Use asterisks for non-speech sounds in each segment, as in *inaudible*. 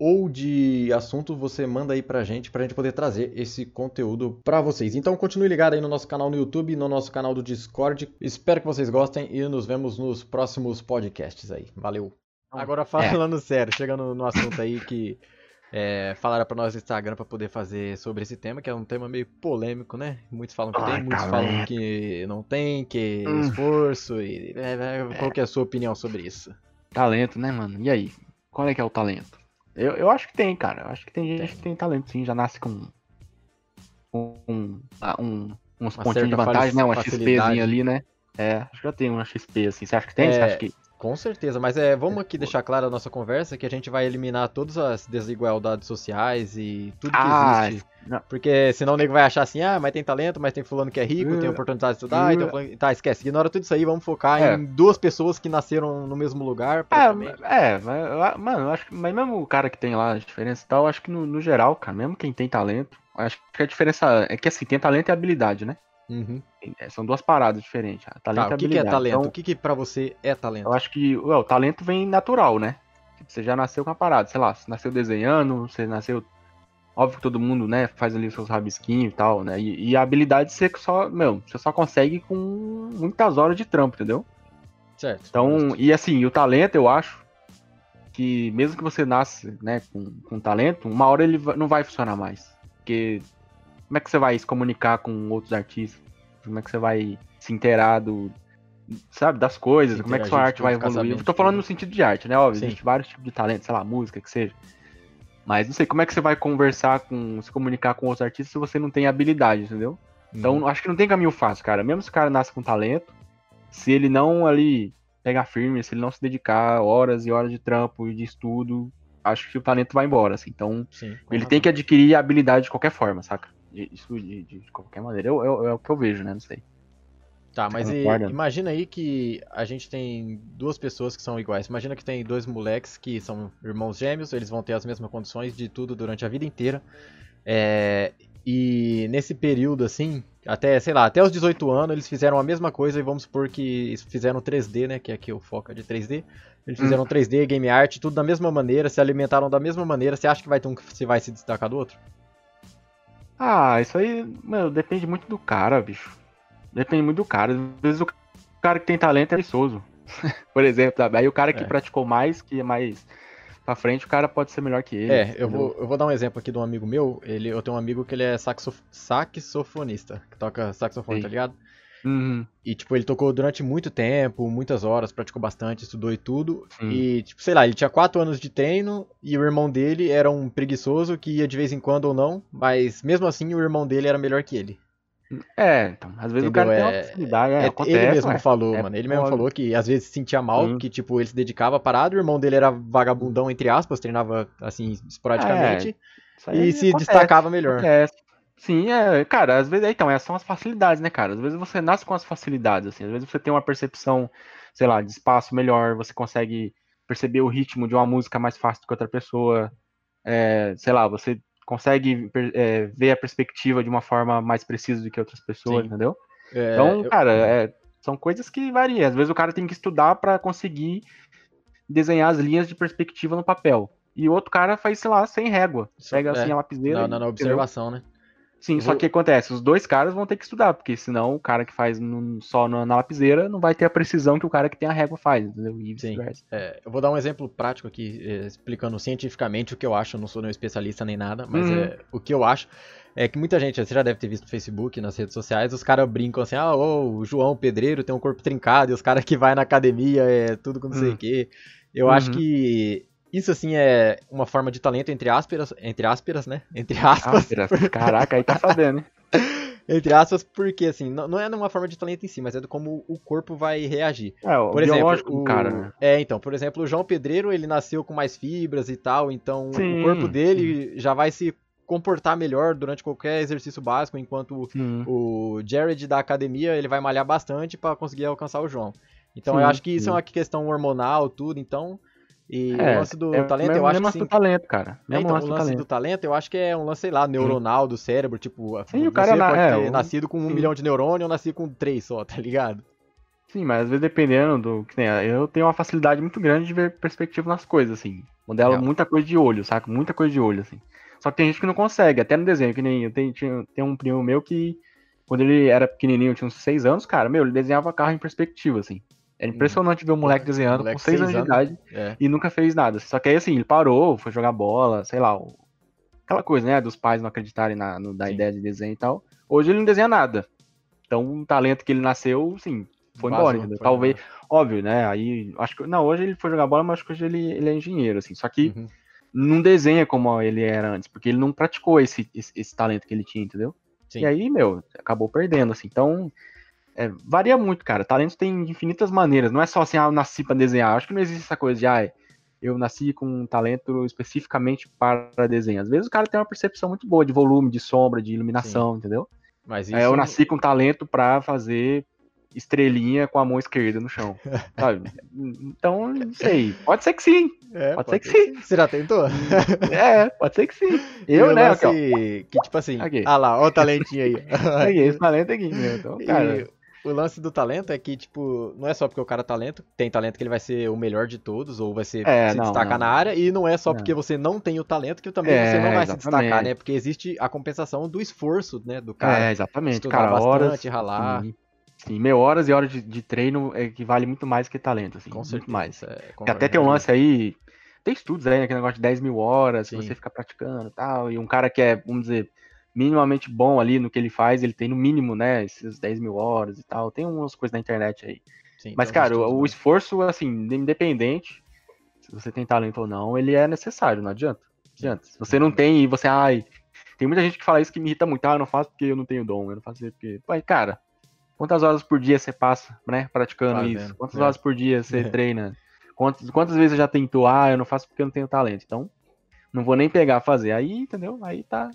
ou de assunto, você manda aí pra gente, pra gente poder trazer esse conteúdo pra vocês. Então, continue ligado aí no nosso canal no YouTube, no nosso canal do Discord. Espero que vocês gostem e nos vemos nos próximos podcasts aí. Valeu! Agora falando é. sério, chegando no assunto aí que é, falaram para nós no Instagram para poder fazer sobre esse tema, que é um tema meio polêmico, né? Muitos falam que Ai, tem, muitos falam que não tem, que hum. esforço. E, é, é, qual que é a sua opinião sobre isso? Talento, né, mano? E aí? Qual é que é o talento? Eu, eu acho que tem, cara. Eu acho que tem gente que tem talento, sim. Já nasce com um, um, um uns pontinhos de vantagem, né? Uma XPzinha ali, né? É, acho que já tem uma XP, assim. Você acha que tem? É... Você acha que com certeza, mas é, vamos aqui deixar clara a nossa conversa que a gente vai eliminar todas as desigualdades sociais e tudo que ah, existe. Não. Porque senão o nego vai achar assim, ah, mas tem talento, mas tem fulano que é rico, uh, tem oportunidade de estudar, uh, então, tá, esquece. Ignora tudo isso aí, vamos focar é. em duas pessoas que nasceram no mesmo lugar. É, é, mas, mano, acho que, mas mesmo o cara que tem lá a diferença e tal, acho que no, no geral, cara, mesmo quem tem talento, acho que a diferença é que assim, tem talento e habilidade, né? Uhum. É, são duas paradas diferentes. Talento tá, o que, que, é talento? Então, o que, que pra você é talento? Eu acho que ué, o talento vem natural, né? Você já nasceu com a parada, sei lá, você nasceu desenhando, você nasceu. Óbvio que todo mundo, né, faz ali os seus rabisquinhos e tal, né? E, e a habilidade você só, meu, você só consegue com muitas horas de trampo, entendeu? Certo. Então, e assim, o talento, eu acho que mesmo que você nasce, né, com, com talento, uma hora ele não vai funcionar mais. Porque como é que você vai se comunicar com outros artistas? Como é que você vai se inteirar do, sabe, das coisas? como é que sua arte vai evoluir? Eu tô falando no sentido de arte, né? Óbvio, existe vários tipos de talento, sei lá, música, que seja. Mas não sei, como é que você vai conversar com, se comunicar com outros artistas se você não tem habilidade, entendeu? Então, uhum. acho que não tem caminho fácil, cara. Mesmo se o cara nasce com talento, se ele não ali pegar firme, se ele não se dedicar horas e horas de trampo e de estudo, acho que o talento vai embora, assim. Então, Sim, ele tem que adquirir a habilidade de qualquer forma, saca? De, de, de qualquer maneira. Eu, eu, é o que eu vejo, né? Não sei. Tá, mas e, imagina aí que a gente tem duas pessoas que são iguais. Imagina que tem dois moleques que são irmãos gêmeos, eles vão ter as mesmas condições de tudo durante a vida inteira. É, e nesse período, assim, até, sei lá, até os 18 anos, eles fizeram a mesma coisa e vamos supor que fizeram 3D, né? Que aqui o foco é de 3D. Eles hum. fizeram hum. 3D, game art, tudo da mesma maneira, se alimentaram da mesma maneira. Você acha que vai ter um que se vai se destacar do outro? Ah, isso aí, depende muito do cara, bicho. Depende muito do cara. Às vezes o cara que tem talento é preguiçoso. *laughs* Por exemplo, sabe? Aí o cara que é. praticou mais, que é mais pra frente, o cara pode ser melhor que ele. É, eu vou, eu vou dar um exemplo aqui de um amigo meu. Ele, eu tenho um amigo que ele é saxof saxofonista, que toca saxofone, Sim. tá ligado? Uhum. E, tipo, ele tocou durante muito tempo, muitas horas, praticou bastante, estudou e tudo. Sim. E, tipo, sei lá, ele tinha quatro anos de treino e o irmão dele era um preguiçoso que ia de vez em quando ou não, mas mesmo assim o irmão dele era melhor que ele. É, então, às vezes Entendeu? o cara tem uma é, facilidade, é, é acontece, Ele mesmo falou, é, mano, ele mesmo falou que às vezes se sentia mal, Sim. que, tipo, ele se dedicava a parado, o irmão dele era vagabundão, entre aspas, treinava, assim, esporadicamente, é, e se acontece, destacava melhor. Acontece. Sim, é, cara, às vezes, então, essas são as facilidades, né, cara? Às vezes você nasce com as facilidades, assim, às vezes você tem uma percepção, sei lá, de espaço melhor, você consegue perceber o ritmo de uma música mais fácil do que outra pessoa, é, sei lá, você consegue é, ver a perspectiva de uma forma mais precisa do que outras pessoas, Sim. entendeu? É, então, cara, é, são coisas que variam. Às vezes o cara tem que estudar para conseguir desenhar as linhas de perspectiva no papel. E o outro cara faz, sei lá, sem régua. Pega assim é. a lapiseira. Não, não, na observação, né? Sim, só que acontece, os dois caras vão ter que estudar, porque senão o cara que faz no, só na, na, lapiseira não vai ter a precisão que o cara que tem a régua faz, entendeu? E Sim. É, eu vou dar um exemplo prático aqui, é, explicando cientificamente o que eu acho, eu não sou nenhum especialista nem nada, mas uhum. é, o que eu acho é que muita gente, você já deve ter visto no Facebook, nas redes sociais, os caras brincam assim, ah, oh, o João Pedreiro tem um corpo trincado, e os caras que vai na academia é tudo com não sei o uhum. quê. Eu uhum. acho que isso, assim, é uma forma de talento entre aspas, entre aspas, né? Entre aspas. Caraca, aí tá sabendo, hein? *laughs* entre aspas, porque, assim, não, não é uma forma de talento em si, mas é como o corpo vai reagir. É, o por exemplo, o cara, né? É, então, por exemplo, o João Pedreiro, ele nasceu com mais fibras e tal, então Sim. o corpo dele já vai se comportar melhor durante qualquer exercício básico, enquanto Sim. o Jared da academia, ele vai malhar bastante pra conseguir alcançar o João. Então Sim, eu acho que isso sim. é uma questão hormonal, tudo, então. E É, o lance do é talento, mesmo, eu acho mesmo que lance sim. do talento, cara. É, Mesmo então, lance o do lance talento. do talento, eu acho que é um lance, sei lá, neuronal do cérebro, tipo, Sim, o cara pode é, ter o- nascido com um sim. milhão de neurônios ou nascido com três só, tá ligado? Sim, mas às vezes dependendo do que tem, eu tenho uma facilidade muito grande de ver perspectiva nas coisas, assim. Modelo muita coisa de olho, saca? Muita coisa de olho, assim. Só que tem gente que não consegue, até no desenho, que nem eu tenho, tinha, tem um primo meu que, quando ele era pequenininho, tinha uns 6 anos, cara, meu, ele desenhava carro em perspectiva, assim. Era impressionante ver um moleque desenhando Moleque com 6 seis anos de anos. idade É. e nunca fez nada. Só que aí, assim, ele parou, foi jogar bola, sei lá, o- aquela coisa, né, dos pais não acreditarem na, no- na ideia de desenho e tal. Hoje ele não desenha nada. Então, um talento que ele nasceu, sim, foi Vazou, embora, foi Talvez, embora. óbvio, né, aí, acho que, não, hoje ele foi jogar bola, mas acho que hoje ele, ele é engenheiro, assim, só que Uhum. não desenha como ele era antes, porque ele não praticou esse, esse, esse talento que ele tinha, entendeu? Sim. E aí, meu, acabou perdendo, assim. Então, é, varia muito, cara. Talentos tem infinitas maneiras. Não é só assim, ah, eu nasci pra desenhar. Acho que não existe essa coisa de, ah, eu nasci com um talento especificamente para desenho. Às vezes o cara tem uma percepção muito boa de volume, de sombra, de iluminação, entendeu? Mas isso. É, eu nasci com talento pra fazer estrelinha com a mão esquerda no chão, *laughs* sabe? Então, não sei. Pode ser que sim. É, pode ser que sim. Você já tentou? *laughs* É, pode ser que sim. Eu, o né? lance Aqui, que, tipo assim, Aqui. ah lá, ó o talentinho aí. *laughs* Aí, esse talento aqui, né? Então, cara. E o lance do talento é que, tipo, não é só porque o cara é talento, tem talento que ele vai ser o melhor de todos, ou vai ser, É, se não, destacar não. na área, e não é só Não. porque você não tem o talento que também É, você não vai se destacar, exatamente. né? Porque existe a compensação do esforço, né, do cara. é, exatamente. estudar Cara, bastante, horas. ralar. Sim, sim, meu, horas e horas de, de treino equivale muito mais que talento, assim. Com muito certeza. mais. é, até tem um lance aí. Tem estudos aí, né? Que negócio de 10 mil horas, Sim. você ficar praticando e tal. E um cara que é, vamos dizer, minimamente bom ali no que ele faz, ele tem no mínimo, né? Esses 10 mil horas e tal. Tem umas coisas na internet aí. Sim, Mas, cara, o, o esforço, assim, independente, se você tem talento ou não, ele é necessário, não adianta. Não adianta. Se você não tem e você, ai. Tem muita gente que fala isso que me irrita muito. Ah, eu não faço porque eu não tenho dom. Eu não faço porque. Pai, cara, quantas horas por dia você passa, né, praticando isso? Quantas é. horas por dia você *laughs* É. treina? Quantas, quantas vezes você já tentou? Ah, eu não faço porque eu não tenho talento. Então, não vou nem pegar a fazer. Aí, entendeu? Aí tá,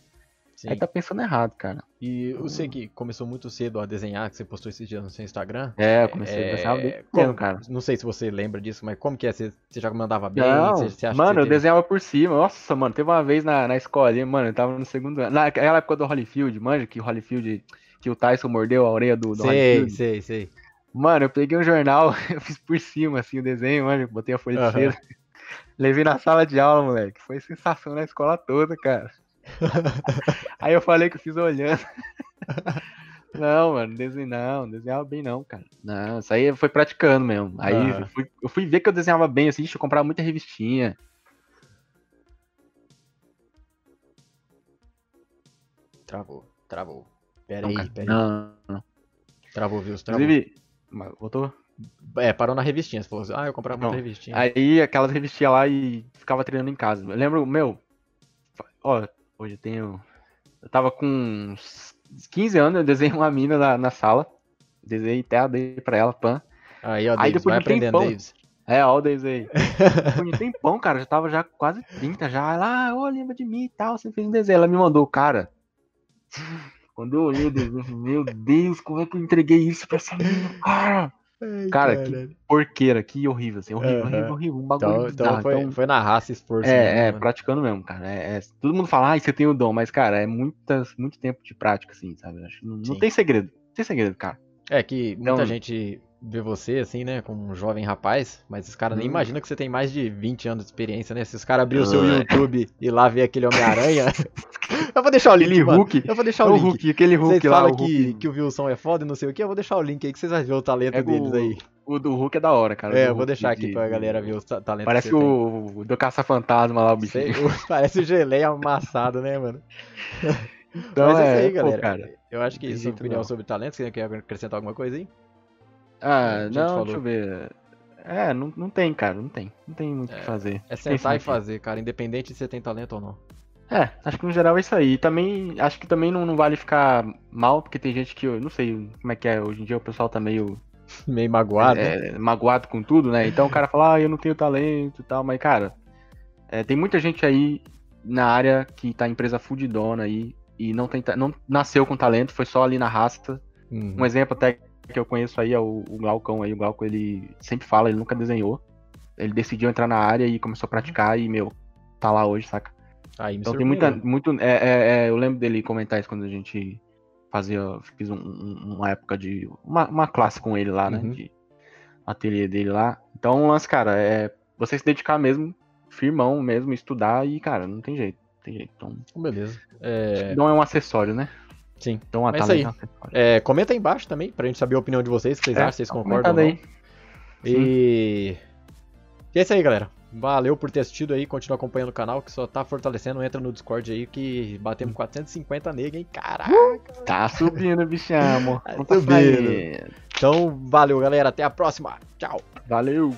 Sim. aí tá pensando errado, cara. E você que começou muito cedo a desenhar, que você postou esses dias no seu Instagram. É, eu comecei a desenhar bem pequeno, como- cara. Não sei se você lembra disso, mas como que é? Você, você já mandava bem? Não, Você, você mano, eu teve- desenhava por cima. Nossa, mano, teve uma vez na, na escolinha, mano, eu tava no segundo ano. Naquela época do Holyfield, manja que o Holyfield, que o Tyson mordeu a orelha do, do Sei, Holyfield. sei, sei. Mano, eu peguei um jornal, *laughs* eu fiz por cima, assim, o desenho, mano, botei a folha Aham. de cera. *laughs* Levei na sala de aula, moleque. Foi sensação na escola toda, cara. *laughs* Aí eu falei que eu fiz olhando. *laughs* Não, mano, desenho não, desenhava bem não, cara. Não, isso aí foi praticando mesmo. Aí Ah. eu, fui, eu fui ver que eu desenhava bem, assim, eu comprava muita revistinha. Travou, travou. Pera Não, aí, pera aí. não, não. Travou, viu? Travou. Inclusive, voltou? É, parou na revistinha. Você falou assim, ah, eu comprava muita Não. revistinha. Aí aquelas revistinhas lá e ficava treinando em casa. Eu lembro, meu, ó, hoje eu tenho. Eu tava com uns 15 anos, eu desenhei uma mina na, na sala. Desenhei até dei pra ela, pan. Aí, ó, Aí Davis, depois vai de aprendendo, tempão- Davis. É, ó, o desenho. *laughs* Depois de um tempão, cara, já tava já quase 30 já. Ela, ah, ô, lembra de mim e tal, você fez um desenho. Ela me mandou, cara. Quando eu olhei o desenho, meu Deus, como é que eu entreguei isso pra essa menina, cara? Cara, que porqueira, que horrível, assim, horrível, Aham. horrível, horrível, um bagulho Então, então foi, Então, foi na raça esforço. mesmo, É, é, né? praticando mesmo, cara. É, é- todo mundo fala, ah, você tem o dom, mas, cara, é muitas, muito tempo de prática, assim, sabe? Acho não, não tem segredo. Não tem segredo, cara. É que muita Então- gente vê você assim, né, como um jovem rapaz, mas os caras nem Hum. imaginam que você tem mais de 20 anos de experiência, né? Se os caras abrir o seu Ah. YouTube e lá ver aquele Homem-Aranha. *laughs* eu vou deixar o link, Aquele. Hulk. Eu vou deixar É o o link. Hulk, aquele Vocês Hulk lá, falam o que, Hulk. que o Wilson é foda e não sei o que, eu vou deixar o link aí que vocês vão ver o talento É deles o- aí. O do Hulk é da hora, cara. É, eu vou deixar aqui de- pra galera ver os ta- talentos Parece que tem. o, o do Caça-Fantasma lá, o bichinho. Sei, *laughs* o- Parece o geleia amassado, né, mano? Então, Mas é isso é, aí, pô, galera. cara. Eu acho que tem isso é opinião não. sobre talentos. Você quer acrescentar alguma coisa aí? Ah, não, falou. deixa eu ver. É, não, não tem, cara, não tem. Não tem muito o que fazer. É sentar e fazer, cara, independente se você tem talento ou não. É, acho que no geral é isso aí. E também, acho que também não, não vale ficar mal, porque tem gente que, eu não sei como é que é, hoje em dia o pessoal tá meio *laughs* Meio magoado. né? é, magoado com tudo, né? Então o cara fala, ah, eu não tenho talento e tal, mas, cara, é, tem muita gente aí na área que tá empresa fudidona aí e não, tem, não nasceu com talento, foi só ali na raça. Uhum. Um exemplo até que eu conheço aí é o, o Glaucão aí. O Glauco, ele sempre fala, ele nunca desenhou. Ele decidiu entrar na área e começou a praticar e, meu, tá lá hoje, saca? Aí me Então tem muita, surpreendeu. muito, é, é, é, eu lembro dele comentar isso quando a gente fazia, fiz um- um- uma época de, uma, uma classe com ele lá, né, Uhum. de ateliê dele lá. Então, lance, cara, é você se dedicar mesmo, firmão mesmo, estudar e, cara, não tem jeito, não tem jeito. Então, Beleza. É, não é um acessório, né? Sim. Então, a Mas isso talento aí. é é, comenta aí embaixo também, pra gente saber a opinião de vocês, que vocês É, acham, vocês concordam ou não. comentada E... e é isso aí, galera. Valeu por ter assistido aí, continua acompanhando o canal, que só tá fortalecendo. Entra no Discord aí, que batemos 450 nega, hein? Caraca! Tá subindo, bichamo. Tá tá subindo. Então, valeu, galera. Até a próxima. Tchau. Valeu.